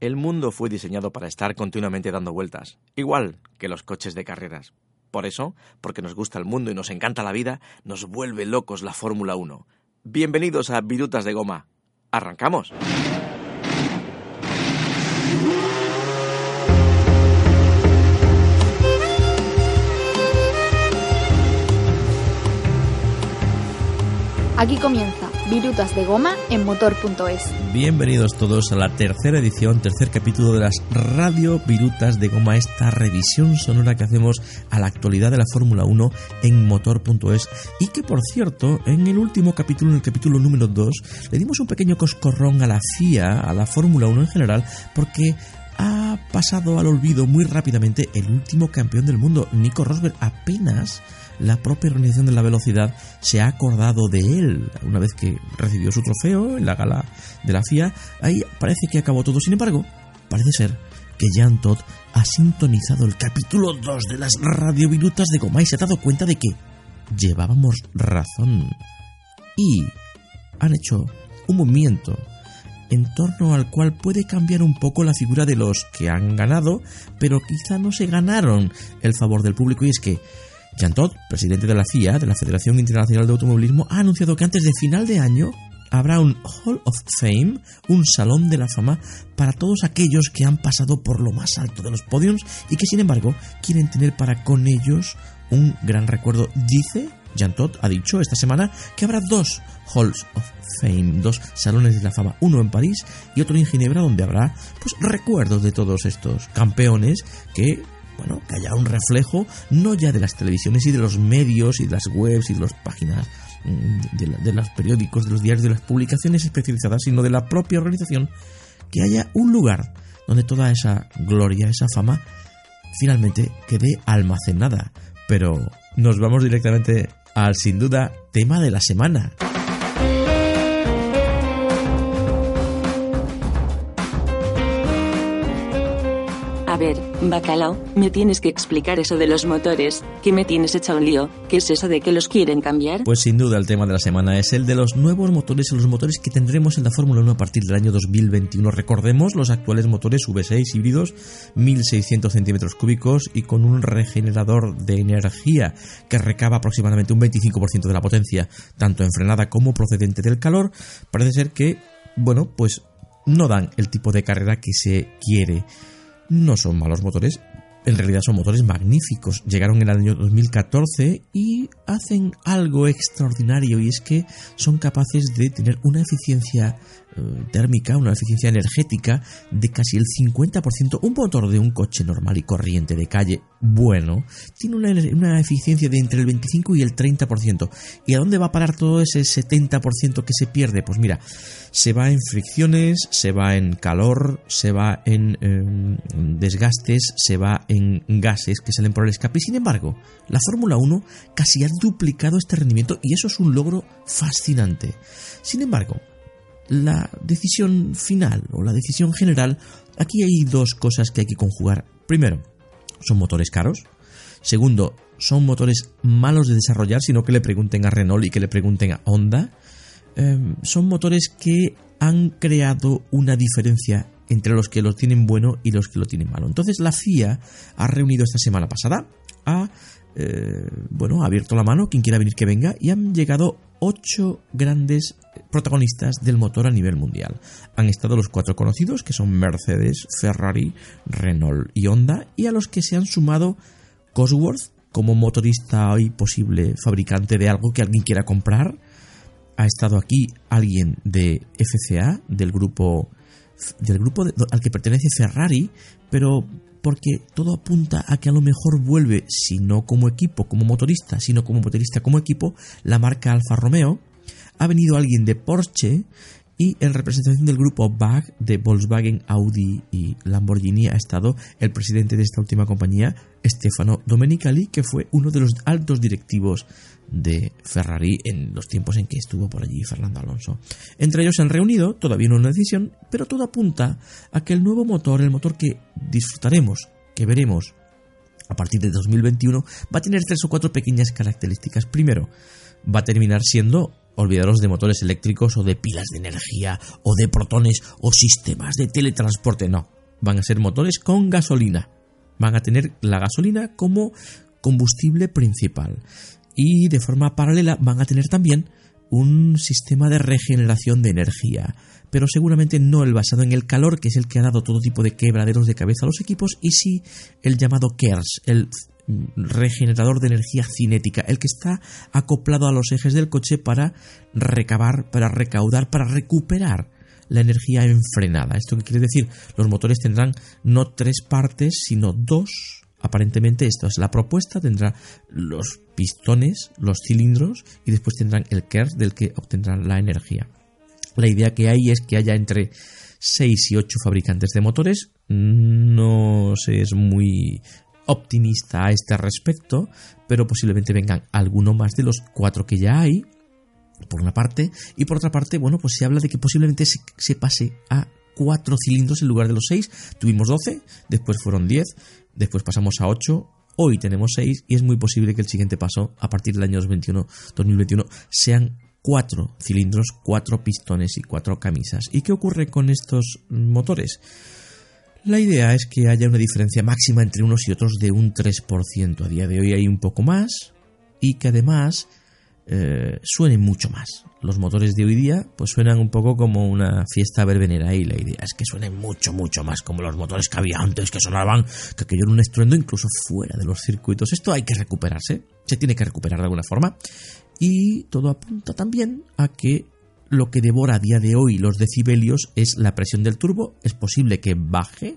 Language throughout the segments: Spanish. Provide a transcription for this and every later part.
El mundo fue diseñado para estar continuamente dando vueltas, igual que los coches de carreras. Por eso, porque nos gusta el mundo y nos encanta la vida, nos vuelve locos la Fórmula 1. Bienvenidos a Virutas de Goma. ¡Arrancamos! Aquí comienza Virutas de Goma en motor.es. Bienvenidos todos a la tercera edición, tercer capítulo de las Radio Virutas de Goma, esta revisión sonora que hacemos a la actualidad de la Fórmula 1 en motor.es y que por cierto, en el último capítulo, en el capítulo número 2, le dimos un pequeño coscorrón a la FIA, a la Fórmula 1 en general, porque ha pasado al olvido muy rápidamente el último campeón del mundo, Nico Rosberg, apenas la propia organización de la velocidad se ha acordado de él una vez que recibió su trofeo en la gala de la FIA. Ahí parece que acabó todo. Sin embargo, parece ser que Jan Todd ha sintonizado el capítulo 2 de las radiovirutas de Goma y se ha dado cuenta de que llevábamos razón. Y han hecho un movimiento en torno al cual puede cambiar un poco la figura de los que han ganado, pero quizá no se ganaron el favor del público y es que Jean presidente de la FIA, de la Federación Internacional de Automovilismo, ha anunciado que antes de final de año habrá un Hall of Fame, un salón de la fama para todos aquellos que han pasado por lo más alto de los podiums y que sin embargo quieren tener para con ellos un gran recuerdo. Dice, Jean Todt ha dicho esta semana que habrá dos Halls of Fame, dos salones de la fama, uno en París y otro en Ginebra donde habrá pues recuerdos de todos estos campeones que bueno, que haya un reflejo no ya de las televisiones y de los medios y de las webs y de las páginas mm, de, los periódicos, de los diarios, de las publicaciones especializadas, sino de la propia organización, que haya un lugar donde toda esa gloria, esa fama, finalmente quede almacenada. Pero nos vamos directamente al sin duda tema de la semana. Ver, bacalao, me tienes que explicar eso de los motores, que me tienes hecho un lío. ¿Qué es eso de que los quieren cambiar? Pues sin duda el tema de la semana es el de los nuevos motores y los motores que tendremos en la Fórmula 1 a partir del año 2021. Recordemos los actuales motores V6 híbridos, 1600 centímetros cúbicos y con un regenerador de energía que recaba aproximadamente un 25% de la potencia, tanto en frenada como procedente del calor. Parece ser que, bueno, pues no dan el tipo de carrera que se quiere no son malos motores, en realidad son motores magníficos. Llegaron en el año 2014 y hacen algo extraordinario y es que son capaces de tener una eficiencia térmica, una eficiencia energética de casi el 50%. Un motor de un coche normal y corriente de calle bueno tiene una, eficiencia de entre el 25 y el 30%. ¿Y a dónde va a parar todo ese 70% que se pierde? Pues mira, se va en fricciones, se va en calor, se va en em, desgastes, se va en gases que salen por el escape. Y sin embargo, la Fórmula 1 casi ha duplicado este rendimiento y eso es un logro fascinante. Sin embargo, la decisión final o la decisión general, aquí hay dos cosas que hay que conjugar. Primero, son motores caros. Segundo, son motores malos de desarrollar, sino que le pregunten a Renault y que le pregunten a Honda. Em, son motores que han creado una diferencia entre los que lo tienen bueno y los que lo tienen malo. Entonces la FIA ha reunido esta semana pasada, ha eh, bueno, ha abierto la mano, quien quiera venir que venga, y han llegado ocho grandes protagonistas del motor a nivel mundial. Han estado los cuatro conocidos, que son Mercedes, Ferrari, Renault y Honda, y a los que se han sumado Cosworth como motorista y posible fabricante de algo que alguien quiera comprar. Ha estado aquí alguien de FCA, del grupo del grupo al que pertenece Ferrari, pero porque todo apunta a que a lo mejor vuelve, si no como equipo, como motorista, sino como motorista, como equipo, la marca Alfa Romeo. Ha venido alguien de Porsche y en representación del grupo BAG de Volkswagen, Audi y Lamborghini ha estado el presidente de esta última compañía, Stefano Domenicali, que fue uno de los altos directivos de Ferrari en los tiempos en que estuvo por allí Fernando Alonso. Entre ellos se han reunido, todavía no una decisión, pero todo apunta a que el nuevo motor, el motor que disfrutaremos, que veremos a partir de 2021, va a tener tres o cuatro pequeñas características. Primero, va a terminar siendo olvidaros de motores eléctricos o de pilas de energía o de protones o sistemas de teletransporte, no, van a ser motores con gasolina. Van a tener la gasolina como combustible principal y de forma paralela van a tener también un sistema de regeneración de energía, pero seguramente no el basado en el calor, que es el que ha dado todo tipo de quebraderos de cabeza a los equipos, y sí el llamado KERS, el regenerador de energía cinética, el que está acoplado a los ejes del coche para recabar, para recaudar, para recuperar la energía enfrenada. ¿Esto qué quiere decir? Los motores tendrán no tres partes, sino dos. Aparentemente esto es la propuesta, tendrá los pistones, los cilindros y después tendrán el KERS del que obtendrán la energía. La idea que hay es que haya entre 6 y 8 fabricantes de motores. No se es muy optimista a este respecto, pero posiblemente vengan alguno más de los cuatro que ya hay, por una parte, y por otra parte, bueno, pues se habla de que posiblemente se, pase a cuatro cilindros en lugar de los seis. Tuvimos 12, después fueron 10, después pasamos a 8, hoy tenemos 6 y es muy posible que el siguiente paso, a partir del año 2021, 2021 sean cuatro cilindros, cuatro pistones y cuatro camisas. ¿Y qué ocurre con estos motores? La idea es que haya una diferencia máxima entre unos y otros de un 3%. A día de hoy hay un poco más y que además eh, suenen mucho más. Los motores de hoy día pues suenan un poco como una fiesta verbenera y la idea es que suenen mucho, mucho más como los motores que había antes, que sonaban, que aquello era un estruendo incluso fuera de los circuitos. Esto hay que recuperarse, se tiene que recuperar de alguna forma y todo apunta también a que lo que devora a día de hoy los decibelios es la presión del turbo. Es posible que baje,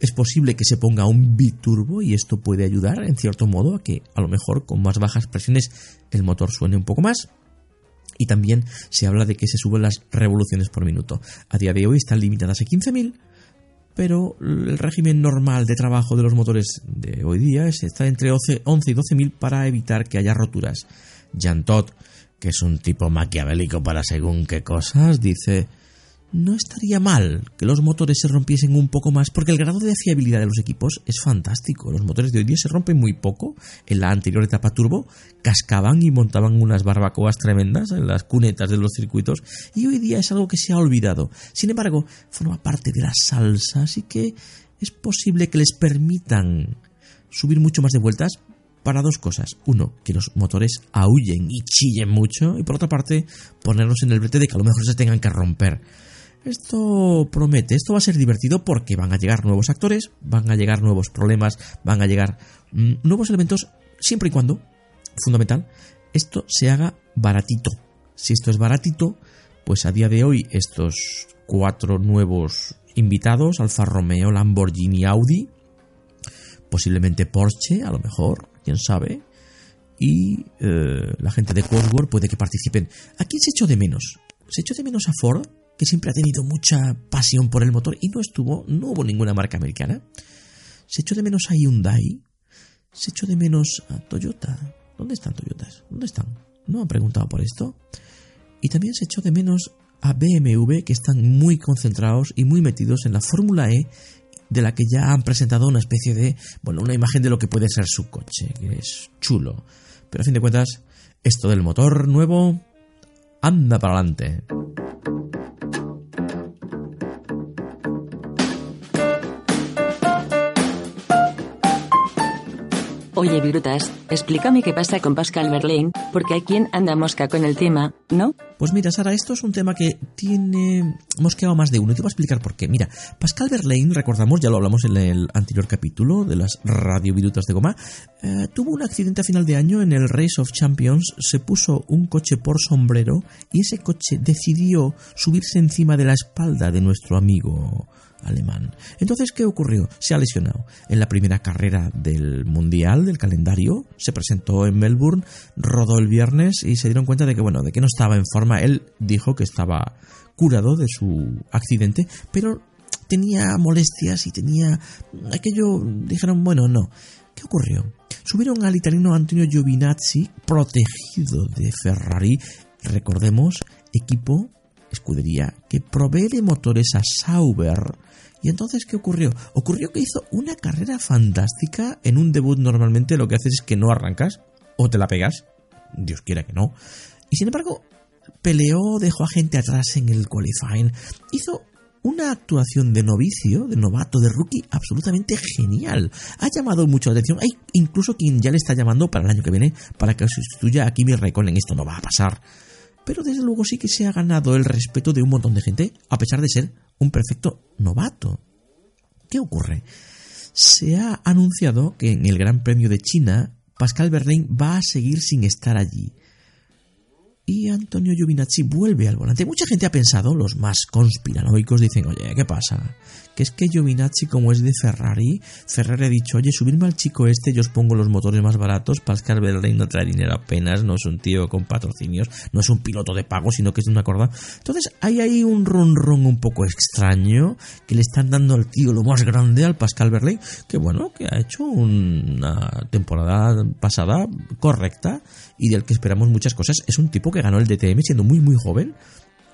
es posible que se ponga un biturbo y esto puede ayudar en cierto modo a que a lo mejor con más bajas presiones el motor suene un poco más. Y también se habla de que se suben las revoluciones por minuto. A día de hoy están limitadas a 15.000, pero el régimen normal de trabajo de los motores de hoy día está entre 11 y 12.000 para evitar que haya roturas. Jan Todt que es un tipo maquiavélico para según qué cosas, dice, no estaría mal que los motores se rompiesen un poco más, porque el grado de fiabilidad de los equipos es fantástico. Los motores de hoy día se rompen muy poco. En la anterior etapa turbo cascaban y montaban unas barbacoas tremendas en las cunetas de los circuitos, y hoy día es algo que se ha olvidado. Sin embargo, forma parte de la salsa, así que es posible que les permitan subir mucho más de vueltas, para dos cosas. Uno, que los motores aúllen y chillen mucho. Y por otra parte, ponernos en el brete de que a lo mejor se tengan que romper. Esto promete, esto va a ser divertido porque van a llegar nuevos actores, van a llegar nuevos problemas, van a llegar mm, nuevos elementos, siempre y cuando, fundamental, esto se haga baratito. Si esto es baratito, pues a día de hoy estos cuatro nuevos invitados, Alfa Romeo, Lamborghini, Audi, posiblemente Porsche, a lo mejor, quién sabe, y eh, la gente de Cosworth puede que participen. ¿A quién se echó de menos? Se echó de menos a Ford, que siempre ha tenido mucha pasión por el motor y no estuvo, no hubo ninguna marca americana. Se echó de menos a Hyundai. Se echó de menos a Toyota. ¿Dónde están Toyotas? ¿Dónde están? ¿No han preguntado por esto? Y también se echó de menos a BMW, que están muy concentrados y muy metidos en la Fórmula E de la que ya han presentado una especie de, bueno, una imagen de lo que puede ser su coche, que es chulo. Pero a fin de cuentas, esto del motor nuevo anda para adelante. Oye, Virutas, explícame qué pasa con Pascal Verlaine, porque hay quien anda mosca con el tema, ¿no? Pues mira, Sara, esto es un tema que tiene mosqueado más de uno y te voy a explicar por qué. Mira, Pascal Verlaine, recordamos, ya lo hablamos en el anterior capítulo de las radio Virutas de goma, eh, tuvo un accidente a final de año en el Race of Champions, se puso un coche por sombrero y ese coche decidió subirse encima de la espalda de nuestro amigo alemán. Entonces, ¿qué ocurrió? Se ha lesionado. En la primera carrera del Mundial, del calendario, se presentó en Melbourne, rodó el viernes y se dieron cuenta de que, bueno, de que no estaba en forma. Él dijo que estaba curado de su accidente, pero tenía molestias y tenía aquello, dijeron, bueno, no. ¿Qué ocurrió? Subieron al italiano Antonio Giovinazzi, protegido de Ferrari, recordemos, equipo, escudería, que provee de motores a Sauber. Y entonces, ¿qué ocurrió? Ocurrió que hizo una carrera fantástica. En un debut normalmente lo que haces es que no arrancas o te la pegas. Dios quiera que no. Y sin embargo, peleó, dejó a gente atrás en el qualifying. Hizo una actuación de novicio, de novato, de rookie absolutamente genial. Ha llamado mucho la atención. Hay incluso quien ya le está llamando para el año que viene para que sustituya a Kimi Raikkonen. Esto no va a pasar. Pero desde luego sí que se ha ganado el respeto de un montón de gente, a pesar de ser un perfecto novato. ¿Qué ocurre? Se ha anunciado que en el Gran Premio de China Pascal Berlín va a seguir sin estar allí y Antonio Giovinazzi vuelve al volante. Mucha gente ha pensado, los más conspiranoicos dicen, oye, ¿qué pasa? Que es que Giovinazzi, como es de Ferrari, Ferrari ha dicho, oye, subirme al chico este, yo os pongo los motores más baratos, Pascal Berlín no trae dinero apenas, no es un tío con patrocinios, no es un piloto de pago, sino que es de una corda. Entonces hay ahí un ron ron un poco extraño, que le están dando al tío lo más grande, al Pascal Berlín, que bueno, que ha hecho una temporada pasada correcta y del que esperamos muchas cosas. Es un tipo que ganó el DTM siendo muy muy joven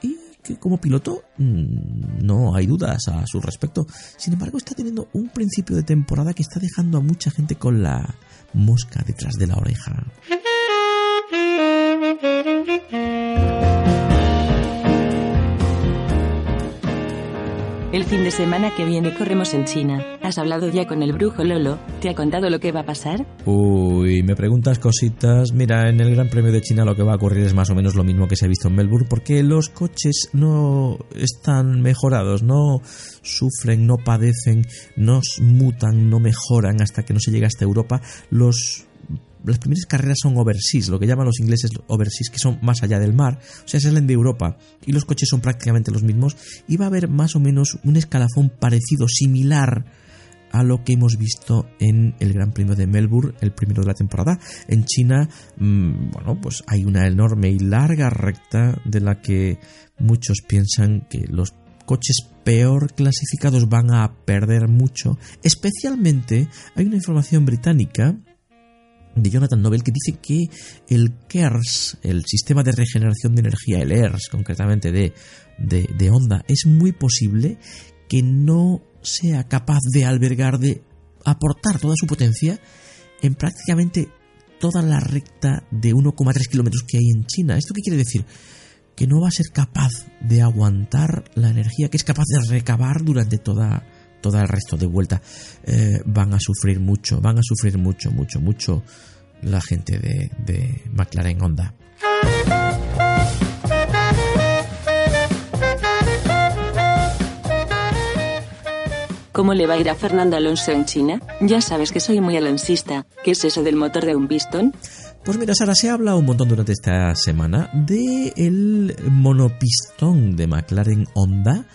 y que como piloto mm, no hay dudas a su respecto. Sin embargo, está teniendo un principio de temporada que está dejando a mucha gente con la mosca detrás de la oreja. El fin de semana que viene corremos en China. ¿Has hablado ya con el brujo Lolo? ¿Te ha contado lo que va a pasar? Uy, me preguntas cositas. Mira, en el Gran Premio de China lo que va a ocurrir es más o menos lo mismo que se ha visto en Melbourne, porque los coches no están mejorados, no sufren, no padecen, no mutan, no mejoran hasta que no se llega hasta Europa. Los las primeras carreras son overseas, lo que llaman los ingleses overseas, que son más allá del mar, o sea, salen de Europa y los coches son prácticamente los mismos y va a haber más o menos un escalafón parecido, similar a lo que hemos visto en el Gran Premio de Melbourne, el primero de la temporada. En China, mm, bueno, pues hay una enorme y larga recta de la que muchos piensan que los coches peor clasificados van a perder mucho. Especialmente hay una información británica de Jonathan Nobel que dice que el KERS, el sistema de regeneración de energía, el ERS concretamente de, de, de Honda, es muy posible que no sea capaz de albergar, de aportar toda su potencia en prácticamente toda la recta de 1,3 kilómetros que hay en China. ¿Esto qué quiere decir? Que no va a ser capaz de aguantar la energía que es capaz de recabar durante toda, todo el resto de vuelta eh, van a sufrir mucho, van a sufrir mucho, mucho, mucho la gente de, de McLaren Honda. ¿Cómo le va a ir a Fernando Alonso en China? Ya sabes que soy muy alonsista. ¿Qué es eso del motor de un pistón? Pues mira, Sara, se ha hablado un montón durante esta semana de el monopistón de McLaren Honda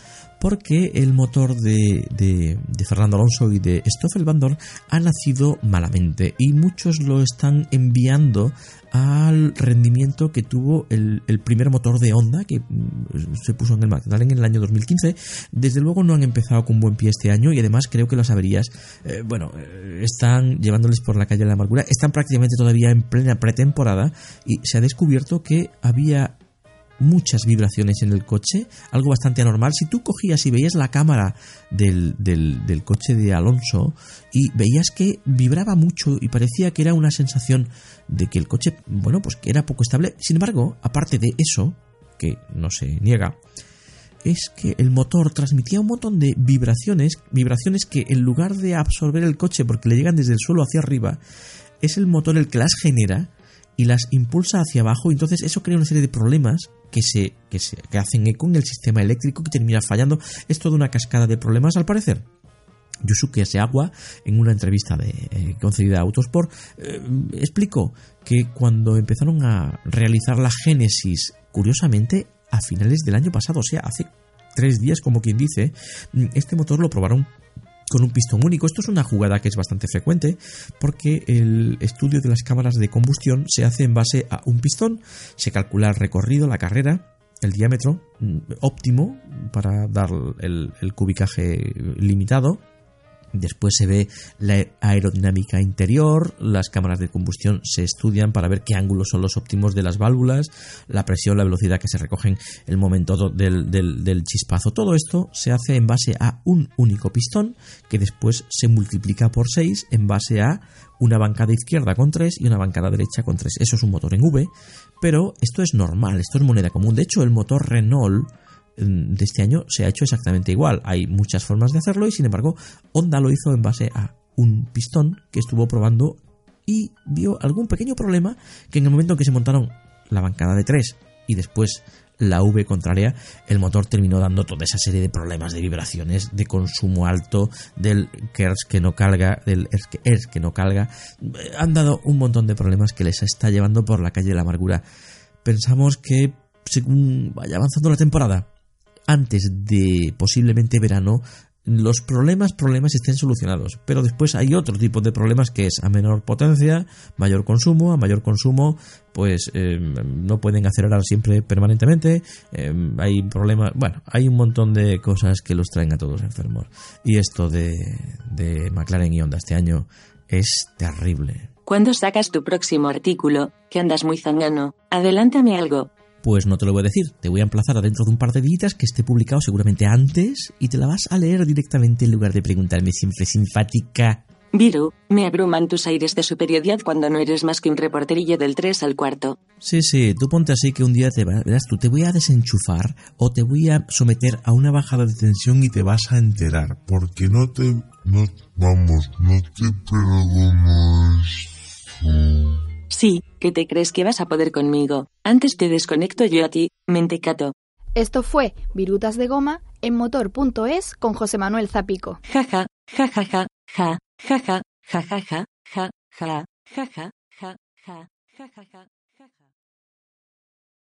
porque el motor de, de, Fernando Alonso y de Stoffel Van ha nacido malamente y muchos lo están enviando al rendimiento que tuvo el, primer motor de Honda que mm, se puso en el McLaren en el año 2015. Desde luego no han empezado con buen pie este año y además creo que las averías, eh, bueno, eh, están llevándoles por la calle de la amargura, están prácticamente todavía en plena pretemporada y se ha descubierto que había muchas vibraciones en el coche, algo bastante anormal. Si tú cogías y veías la cámara del, del, coche de Alonso y veías que vibraba mucho y parecía que era una sensación de que el coche, bueno, pues que era poco estable. Sin embargo, aparte de eso, que no se niega, es que el motor transmitía un montón de vibraciones, vibraciones que en lugar de absorber el coche porque le llegan desde el suelo hacia arriba, es el motor el que las genera y las impulsa hacia abajo, entonces eso crea una serie de problemas que se, que se que hacen eco en el sistema eléctrico que termina fallando. Es toda una cascada de problemas al parecer. Yusuke Seagua, en una entrevista de, eh, concedida a Autosport, eh, explicó que cuando empezaron a realizar la génesis, curiosamente, a finales del año pasado, o sea, hace tres días, como quien dice, este motor lo probaron con un pistón único. Esto es una jugada que es bastante frecuente porque el estudio de las cámaras de combustión se hace en base a un pistón, se calcula el recorrido, la carrera, el diámetro mm, óptimo para dar el, el cubicaje limitado Después se ve la aerodinámica interior, las cámaras de combustión se estudian para ver qué ángulos son los óptimos de las válvulas, la presión, la velocidad que se recogen el momento del, del, chispazo. Todo esto se hace en base a un único pistón que después se multiplica por 6 en base a una bancada izquierda con 3 y una bancada derecha con 3. Eso es un motor en V, pero esto es normal, esto es moneda común. De hecho, el motor Renault de este año se ha hecho exactamente igual. Hay muchas formas de hacerlo y sin embargo Honda lo hizo en base a un pistón que estuvo probando y vio algún pequeño problema que en el momento en que se montaron la bancada de 3 y después la V contraria, el motor terminó dando toda esa serie de problemas de vibraciones, de consumo alto, del KERS que no carga, del ERS que no carga. Han dado un montón de problemas que les está llevando por la calle de la amargura. Pensamos que según vaya avanzando la temporada, antes de posiblemente verano los problemas, problemas estén solucionados. Pero después hay otro tipo de problemas que es a menor potencia, mayor consumo, a mayor consumo, pues em, no pueden acelerar siempre permanentemente. Em, hay problemas, bueno, hay un montón de cosas que los traen a todos enfermos. Y esto de, de McLaren y Honda este año es terrible. ¿Cuándo sacas tu próximo artículo? Que andas muy zangano. Adelántame algo. Pues no te lo voy a decir, te voy a emplazar adentro de un par de días que esté publicado seguramente antes y te la vas a leer directamente en lugar de preguntarme siempre simpática. Viru, me abruman tus aires de superioridad cuando no eres más que un reporterillo del 3 al cuarto. Sí, sí, tú ponte así que un día te verás tú, te voy a desenchufar o te voy a someter a una bajada de tensión y te vas a enterar. Porque no te... No, vamos, no te perdono esto. Sí, que te crees que vas a poder conmigo. Antes te desconecto yo a ti, mentecato. Esto fue Virutas de Goma en motor.es con José Manuel Zapico. Jaja, jajaja, ja, jaja, jajaja, ja, ja, jaja, ja, ja, jajaja, jaja.